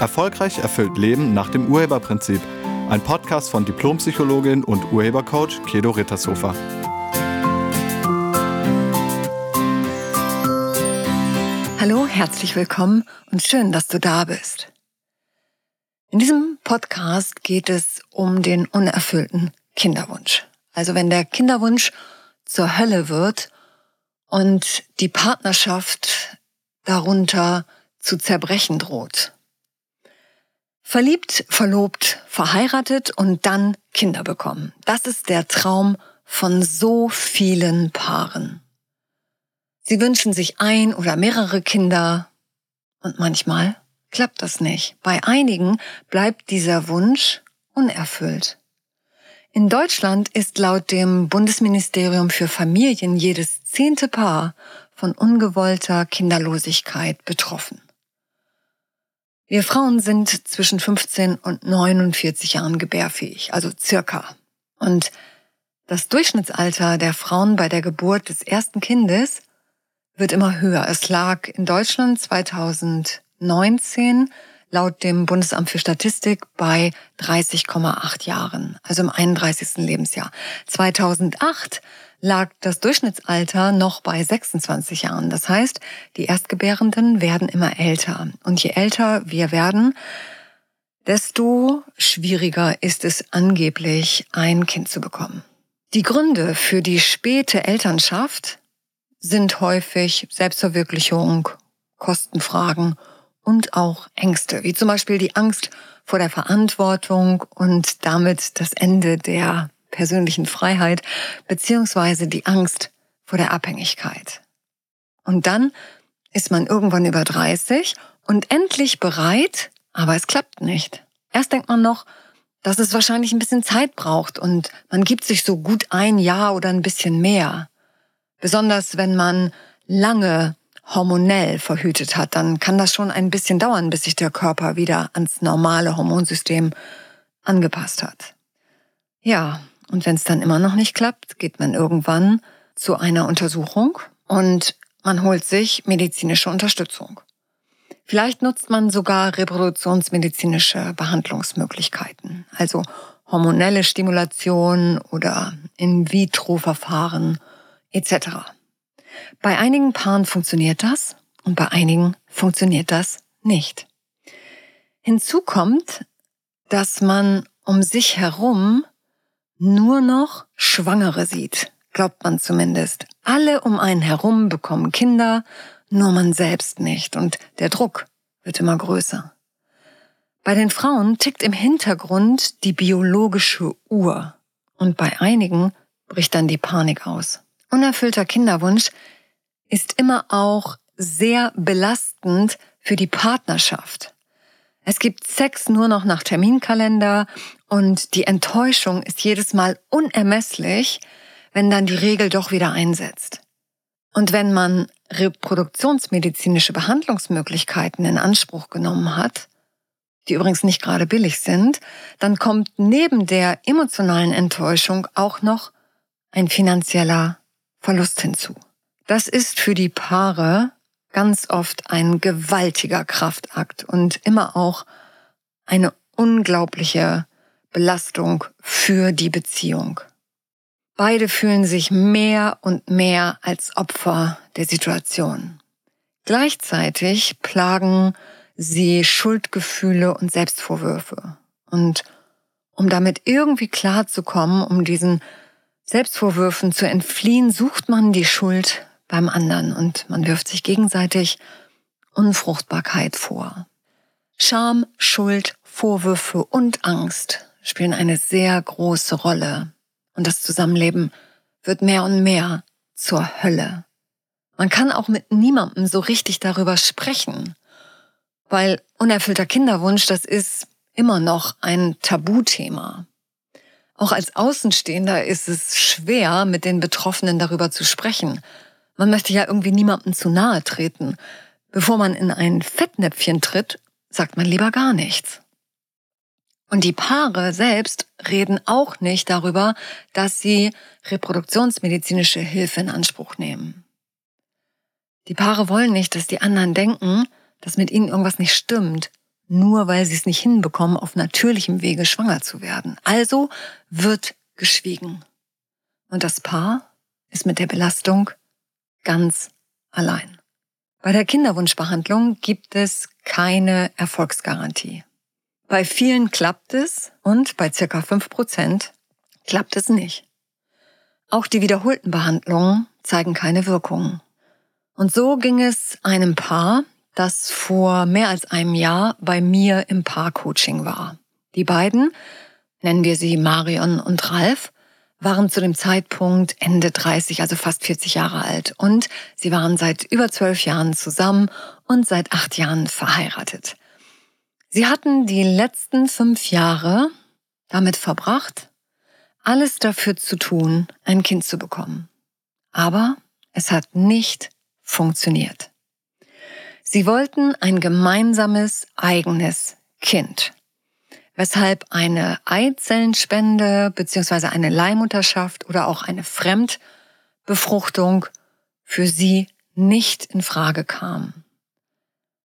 Erfolgreich erfüllt Leben nach dem Urheberprinzip. Ein Podcast von Diplompsychologin und Urhebercoach Kedo Rittershofer. Hallo, herzlich willkommen und schön, dass du da bist. In diesem Podcast geht es um den unerfüllten Kinderwunsch. Also wenn der Kinderwunsch zur Hölle wird und die Partnerschaft darunter zu zerbrechen droht. Verliebt, verlobt, verheiratet und dann Kinder bekommen. Das ist der Traum von so vielen Paaren. Sie wünschen sich ein oder mehrere Kinder und manchmal klappt das nicht. Bei einigen bleibt dieser Wunsch unerfüllt. In Deutschland ist laut dem Bundesministerium für Familien jedes zehnte Paar von ungewollter Kinderlosigkeit betroffen. Wir Frauen sind zwischen 15 und 49 Jahren gebärfähig, also circa. Und das Durchschnittsalter der Frauen bei der Geburt des ersten Kindes wird immer höher. Es lag in Deutschland 2019 laut dem Bundesamt für Statistik bei 30,8 Jahren, also im 31. Lebensjahr. 2008 lag das Durchschnittsalter noch bei 26 Jahren. Das heißt, die Erstgebärenden werden immer älter. Und je älter wir werden, desto schwieriger ist es angeblich, ein Kind zu bekommen. Die Gründe für die späte Elternschaft sind häufig Selbstverwirklichung, Kostenfragen und auch Ängste, wie zum Beispiel die Angst vor der Verantwortung und damit das Ende der persönlichen Freiheit beziehungsweise die Angst vor der Abhängigkeit. Und dann ist man irgendwann über 30 und endlich bereit, aber es klappt nicht. Erst denkt man noch, dass es wahrscheinlich ein bisschen Zeit braucht und man gibt sich so gut ein Jahr oder ein bisschen mehr. Besonders wenn man lange hormonell verhütet hat, dann kann das schon ein bisschen dauern, bis sich der Körper wieder ans normale Hormonsystem angepasst hat. Ja, und wenn es dann immer noch nicht klappt, geht man irgendwann zu einer Untersuchung und man holt sich medizinische Unterstützung. Vielleicht nutzt man sogar reproduktionsmedizinische Behandlungsmöglichkeiten, also hormonelle Stimulation oder In-vitro-Verfahren etc. Bei einigen Paaren funktioniert das und bei einigen funktioniert das nicht. Hinzu kommt, dass man um sich herum nur noch Schwangere sieht, glaubt man zumindest. Alle um einen herum bekommen Kinder, nur man selbst nicht und der Druck wird immer größer. Bei den Frauen tickt im Hintergrund die biologische Uhr und bei einigen bricht dann die Panik aus. Unerfüllter Kinderwunsch ist immer auch sehr belastend für die Partnerschaft. Es gibt Sex nur noch nach Terminkalender und die Enttäuschung ist jedes Mal unermesslich, wenn dann die Regel doch wieder einsetzt. Und wenn man reproduktionsmedizinische Behandlungsmöglichkeiten in Anspruch genommen hat, die übrigens nicht gerade billig sind, dann kommt neben der emotionalen Enttäuschung auch noch ein finanzieller Verlust hinzu. Das ist für die Paare ganz oft ein gewaltiger Kraftakt und immer auch eine unglaubliche Belastung für die Beziehung. Beide fühlen sich mehr und mehr als Opfer der Situation. Gleichzeitig plagen sie Schuldgefühle und Selbstvorwürfe. Und um damit irgendwie klarzukommen, um diesen Selbstvorwürfen zu entfliehen, sucht man die Schuld beim anderen und man wirft sich gegenseitig Unfruchtbarkeit vor. Scham, Schuld, Vorwürfe und Angst spielen eine sehr große Rolle und das Zusammenleben wird mehr und mehr zur Hölle. Man kann auch mit niemandem so richtig darüber sprechen, weil unerfüllter Kinderwunsch, das ist immer noch ein Tabuthema. Auch als Außenstehender ist es schwer, mit den Betroffenen darüber zu sprechen, man möchte ja irgendwie niemandem zu nahe treten. Bevor man in ein Fettnäpfchen tritt, sagt man lieber gar nichts. Und die Paare selbst reden auch nicht darüber, dass sie reproduktionsmedizinische Hilfe in Anspruch nehmen. Die Paare wollen nicht, dass die anderen denken, dass mit ihnen irgendwas nicht stimmt, nur weil sie es nicht hinbekommen, auf natürlichem Wege schwanger zu werden. Also wird geschwiegen. Und das Paar ist mit der Belastung ganz allein. Bei der Kinderwunschbehandlung gibt es keine Erfolgsgarantie. Bei vielen klappt es und bei circa fünf Prozent klappt es nicht. Auch die wiederholten Behandlungen zeigen keine Wirkung. Und so ging es einem Paar, das vor mehr als einem Jahr bei mir im Paarcoaching war. Die beiden, nennen wir sie Marion und Ralf, waren zu dem Zeitpunkt Ende 30, also fast 40 Jahre alt. Und sie waren seit über zwölf Jahren zusammen und seit acht Jahren verheiratet. Sie hatten die letzten fünf Jahre damit verbracht, alles dafür zu tun, ein Kind zu bekommen. Aber es hat nicht funktioniert. Sie wollten ein gemeinsames eigenes Kind weshalb eine Eizellenspende beziehungsweise eine Leihmutterschaft oder auch eine Fremdbefruchtung für sie nicht in Frage kam.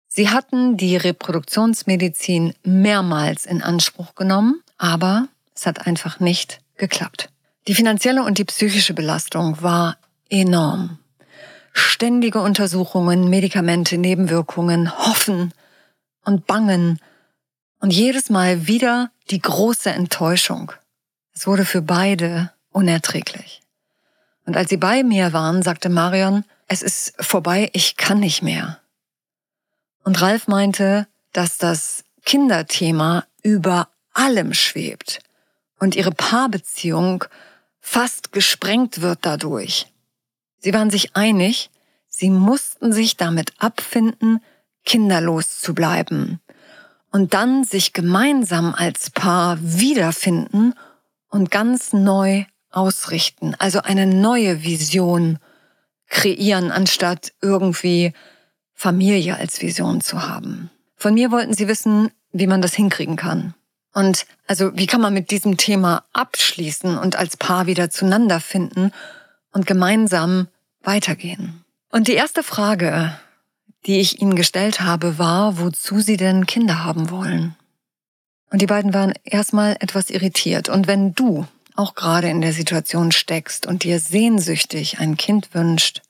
Sie hatten die Reproduktionsmedizin mehrmals in Anspruch genommen, aber es hat einfach nicht geklappt. Die finanzielle und die psychische Belastung war enorm. Ständige Untersuchungen, Medikamente, Nebenwirkungen, Hoffen und Bangen und jedes Mal wieder die große Enttäuschung. Es wurde für beide unerträglich. Und als sie bei mir waren, sagte Marion, es ist vorbei, ich kann nicht mehr. Und Ralf meinte, dass das Kinderthema über allem schwebt und ihre Paarbeziehung fast gesprengt wird dadurch. Sie waren sich einig, sie mussten sich damit abfinden, kinderlos zu bleiben und dann sich gemeinsam als Paar wiederfinden und ganz neu ausrichten, also eine neue Vision kreieren, anstatt irgendwie Familie als Vision zu haben. Von mir wollten sie wissen, wie man das hinkriegen kann. Und also wie kann man mit diesem Thema abschließen und als Paar wieder zueinander finden und gemeinsam weitergehen. Und die erste Frage, die ich ihnen gestellt habe, war, wozu sie denn Kinder haben wollen. Und die beiden waren erstmal etwas irritiert. Und wenn du auch gerade in der Situation steckst und dir sehnsüchtig ein Kind wünscht,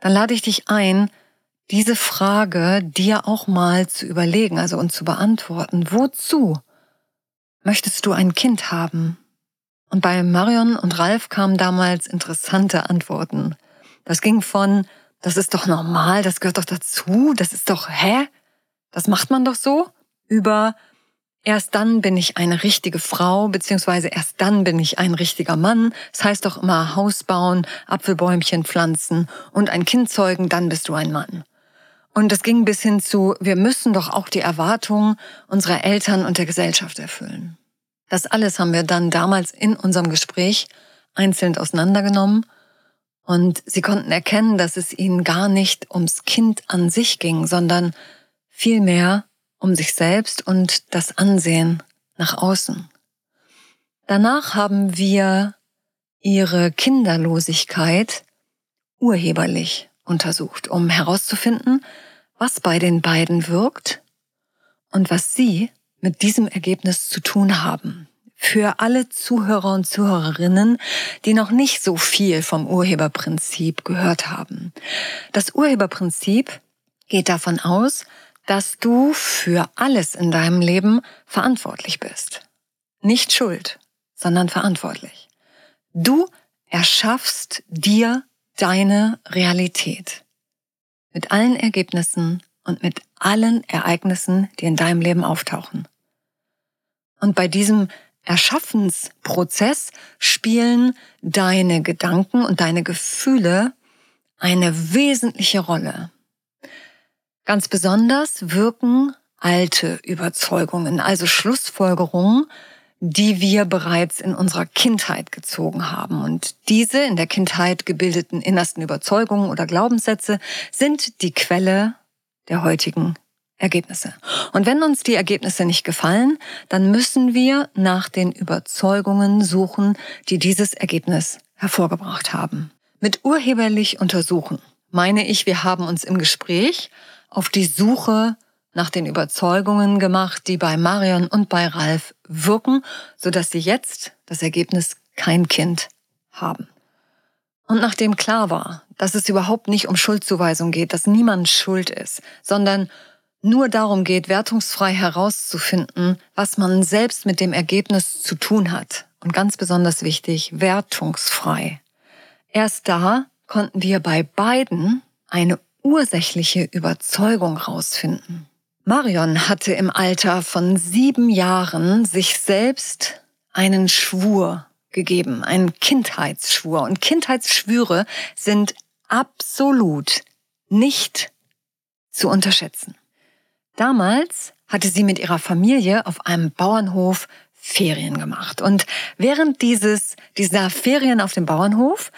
dann lade ich dich ein, diese Frage dir auch mal zu überlegen, also und zu beantworten. Wozu möchtest du ein Kind haben? Und bei Marion und Ralf kamen damals interessante Antworten. Das ging von, das ist doch normal, das gehört doch dazu, das ist doch, hä? Das macht man doch so? Über erst dann bin ich eine richtige Frau, beziehungsweise erst dann bin ich ein richtiger Mann. Das heißt doch immer Haus bauen, Apfelbäumchen pflanzen und ein Kind zeugen, dann bist du ein Mann. Und es ging bis hin zu, wir müssen doch auch die Erwartungen unserer Eltern und der Gesellschaft erfüllen. Das alles haben wir dann damals in unserem Gespräch einzeln auseinandergenommen und sie konnten erkennen, dass es ihnen gar nicht ums Kind an sich ging, sondern vielmehr um sich selbst und das Ansehen nach außen. Danach haben wir ihre Kinderlosigkeit urheberlich untersucht, um herauszufinden, was bei den beiden wirkt und was sie mit diesem Ergebnis zu tun haben für alle Zuhörer und Zuhörerinnen, die noch nicht so viel vom Urheberprinzip gehört haben. Das Urheberprinzip geht davon aus, dass du für alles in deinem Leben verantwortlich bist. Nicht schuld, sondern verantwortlich. Du erschaffst dir deine Realität. Mit allen Ergebnissen und mit allen Ereignissen, die in deinem Leben auftauchen. Und bei diesem Erschaffensprozess spielen deine Gedanken und deine Gefühle eine wesentliche Rolle. Ganz besonders wirken alte Überzeugungen, also Schlussfolgerungen, die wir bereits in unserer Kindheit gezogen haben. Und diese in der Kindheit gebildeten innersten Überzeugungen oder Glaubenssätze sind die Quelle der heutigen Ergebnisse. Und wenn uns die Ergebnisse nicht gefallen, dann müssen wir nach den Überzeugungen suchen, die dieses Ergebnis hervorgebracht haben. Mit urheberlich untersuchen meine ich, wir haben uns im Gespräch auf die Suche nach den Überzeugungen gemacht, die bei Marion und bei Ralf wirken, sodass sie jetzt das Ergebnis kein Kind haben. Und nachdem klar war, dass es überhaupt nicht um Schuldzuweisung geht, dass niemand schuld ist, sondern nur darum geht, wertungsfrei herauszufinden, was man selbst mit dem Ergebnis zu tun hat. Und ganz besonders wichtig, wertungsfrei. Erst da konnten wir bei beiden eine ursächliche Überzeugung rausfinden. Marion hatte im Alter von sieben Jahren sich selbst einen Schwur gegeben, einen Kindheitsschwur. Und Kindheitsschwüre sind absolut nicht zu unterschätzen. Damals hatte sie mit ihrer Familie auf einem Bauernhof Ferien gemacht. Und während dieses, dieser Ferien auf dem Bauernhof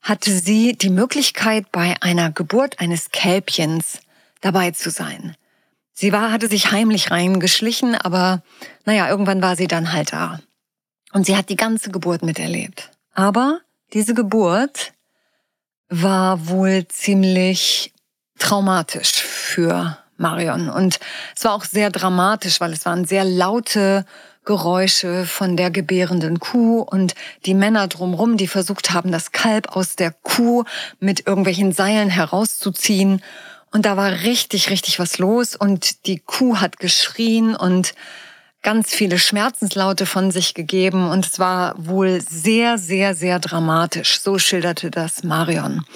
hatte sie die Möglichkeit, bei einer Geburt eines Kälbchens dabei zu sein. Sie war, hatte sich heimlich reingeschlichen, aber naja, irgendwann war sie dann halt da. Und sie hat die ganze Geburt miterlebt. Aber diese Geburt war wohl ziemlich traumatisch für Marion. Und es war auch sehr dramatisch, weil es waren sehr laute Geräusche von der gebärenden Kuh und die Männer drumrum, die versucht haben, das Kalb aus der Kuh mit irgendwelchen Seilen herauszuziehen. Und da war richtig, richtig was los und die Kuh hat geschrien und ganz viele Schmerzenslaute von sich gegeben und es war wohl sehr, sehr, sehr dramatisch. So schilderte das Marion.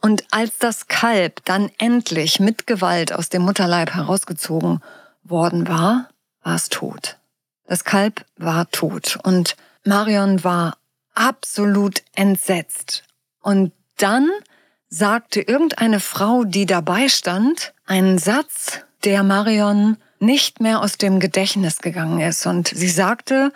Und als das Kalb dann endlich mit Gewalt aus dem Mutterleib herausgezogen worden war, war es tot. Das Kalb war tot und Marion war absolut entsetzt. Und dann sagte irgendeine Frau, die dabei stand, einen Satz, der Marion nicht mehr aus dem Gedächtnis gegangen ist. Und sie sagte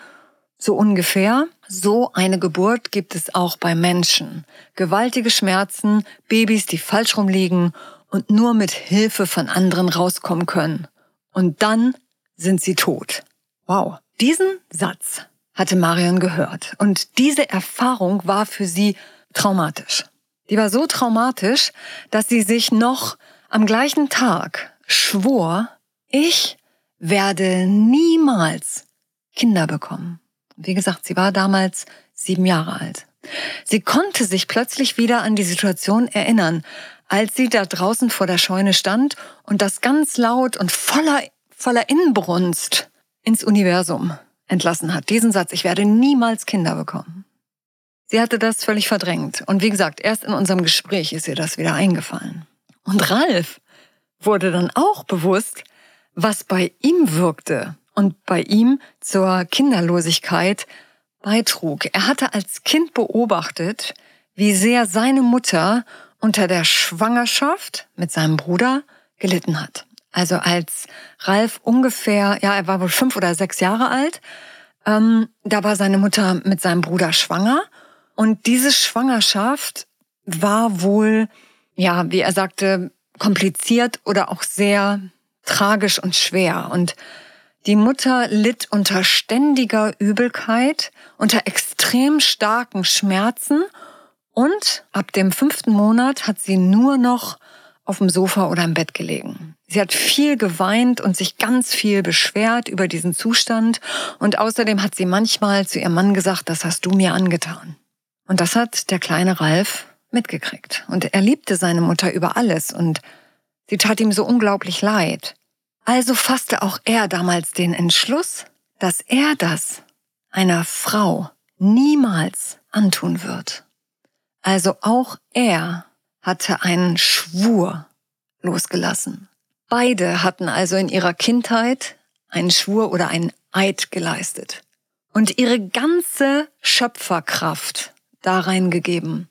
so ungefähr, so eine Geburt gibt es auch bei Menschen. Gewaltige Schmerzen, Babys, die falsch rumliegen und nur mit Hilfe von anderen rauskommen können. Und dann sind sie tot. Wow. Diesen Satz hatte Marion gehört. Und diese Erfahrung war für sie traumatisch. Die war so traumatisch, dass sie sich noch am gleichen Tag schwor, ich werde niemals Kinder bekommen. Wie gesagt, sie war damals sieben Jahre alt. Sie konnte sich plötzlich wieder an die Situation erinnern, als sie da draußen vor der Scheune stand und das ganz laut und voller, voller Inbrunst ins Universum entlassen hat. Diesen Satz, ich werde niemals Kinder bekommen. Sie hatte das völlig verdrängt. Und wie gesagt, erst in unserem Gespräch ist ihr das wieder eingefallen. Und Ralf wurde dann auch bewusst, was bei ihm wirkte und bei ihm zur Kinderlosigkeit beitrug. Er hatte als Kind beobachtet, wie sehr seine Mutter unter der Schwangerschaft mit seinem Bruder gelitten hat. Also als Ralf ungefähr, ja, er war wohl fünf oder sechs Jahre alt, ähm, da war seine Mutter mit seinem Bruder schwanger und diese Schwangerschaft war wohl, ja, wie er sagte, kompliziert oder auch sehr tragisch und schwer. Und die Mutter litt unter ständiger Übelkeit, unter extrem starken Schmerzen und ab dem fünften Monat hat sie nur noch auf dem Sofa oder im Bett gelegen. Sie hat viel geweint und sich ganz viel beschwert über diesen Zustand und außerdem hat sie manchmal zu ihrem Mann gesagt, das hast du mir angetan. Und das hat der kleine Ralf mitgekriegt. Und er liebte seine Mutter über alles und Sie tat ihm so unglaublich leid. Also fasste auch er damals den Entschluss, dass er das einer Frau niemals antun wird. Also auch er hatte einen Schwur losgelassen. Beide hatten also in ihrer Kindheit einen Schwur oder einen Eid geleistet und ihre ganze Schöpferkraft da reingegeben,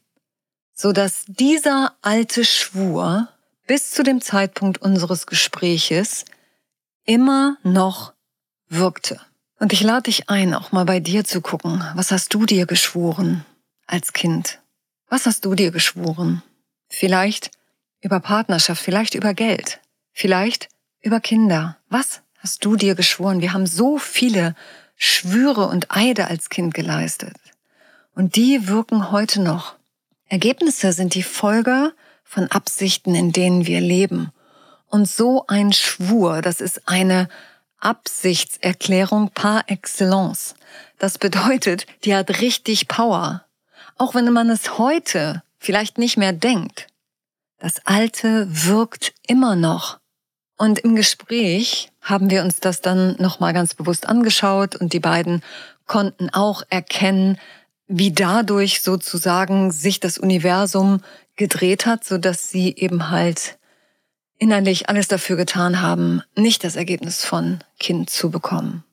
so dass dieser alte Schwur bis zu dem Zeitpunkt unseres Gespräches immer noch wirkte. Und ich lade dich ein, auch mal bei dir zu gucken. Was hast du dir geschworen als Kind? Was hast du dir geschworen? Vielleicht über Partnerschaft, vielleicht über Geld, vielleicht über Kinder. Was hast du dir geschworen? Wir haben so viele Schwüre und Eide als Kind geleistet. Und die wirken heute noch. Ergebnisse sind die Folge von Absichten, in denen wir leben. Und so ein Schwur, das ist eine Absichtserklärung par excellence. Das bedeutet, die hat richtig Power. Auch wenn man es heute vielleicht nicht mehr denkt. Das Alte wirkt immer noch. Und im Gespräch haben wir uns das dann nochmal ganz bewusst angeschaut und die beiden konnten auch erkennen, wie dadurch sozusagen sich das Universum gedreht hat, so dass sie eben halt innerlich alles dafür getan haben, nicht das Ergebnis von Kind zu bekommen.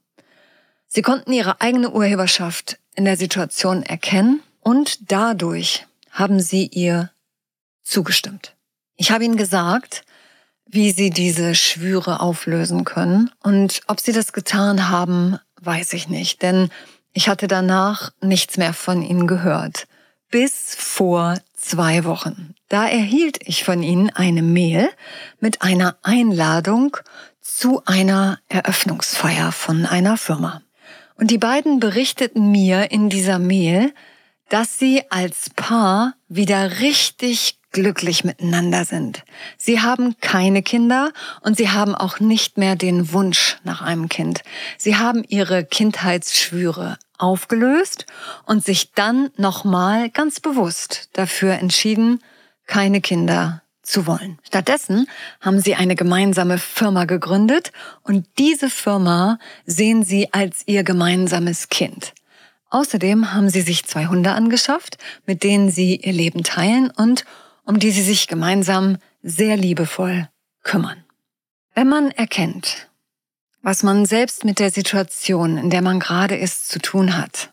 Sie konnten ihre eigene Urheberschaft in der Situation erkennen und dadurch haben sie ihr zugestimmt. Ich habe ihnen gesagt, wie sie diese Schwüre auflösen können und ob sie das getan haben, weiß ich nicht, denn ich hatte danach nichts mehr von ihnen gehört. Bis vor zwei Wochen. Da erhielt ich von ihnen eine Mail mit einer Einladung zu einer Eröffnungsfeier von einer Firma. Und die beiden berichteten mir in dieser Mail, dass sie als Paar wieder richtig glücklich miteinander sind. Sie haben keine Kinder und sie haben auch nicht mehr den Wunsch nach einem Kind. Sie haben ihre Kindheitsschwüre aufgelöst und sich dann nochmal ganz bewusst dafür entschieden, keine Kinder zu wollen. Stattdessen haben sie eine gemeinsame Firma gegründet und diese Firma sehen sie als ihr gemeinsames Kind. Außerdem haben sie sich zwei Hunde angeschafft, mit denen sie ihr Leben teilen und um die sie sich gemeinsam sehr liebevoll kümmern. Wenn man erkennt, was man selbst mit der Situation, in der man gerade ist, zu tun hat,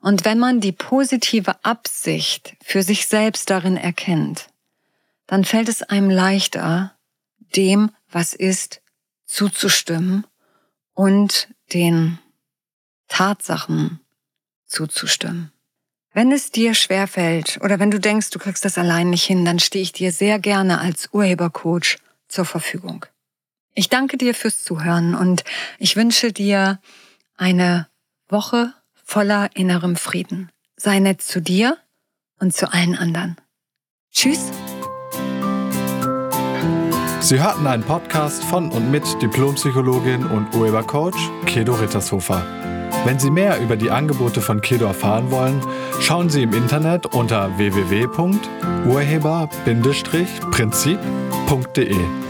und wenn man die positive Absicht für sich selbst darin erkennt, dann fällt es einem leichter, dem, was ist, zuzustimmen und den Tatsachen zuzustimmen. Wenn es dir schwerfällt oder wenn du denkst, du kriegst das allein nicht hin, dann stehe ich dir sehr gerne als Urhebercoach zur Verfügung. Ich danke dir fürs Zuhören und ich wünsche dir eine Woche voller innerem Frieden. Sei nett zu dir und zu allen anderen. Tschüss. Sie hörten einen Podcast von und mit Diplompsychologin und Urhebercoach Kedo Rittershofer. Wenn Sie mehr über die Angebote von Kedo erfahren wollen, schauen Sie im Internet unter www.urheber-prinzip.de.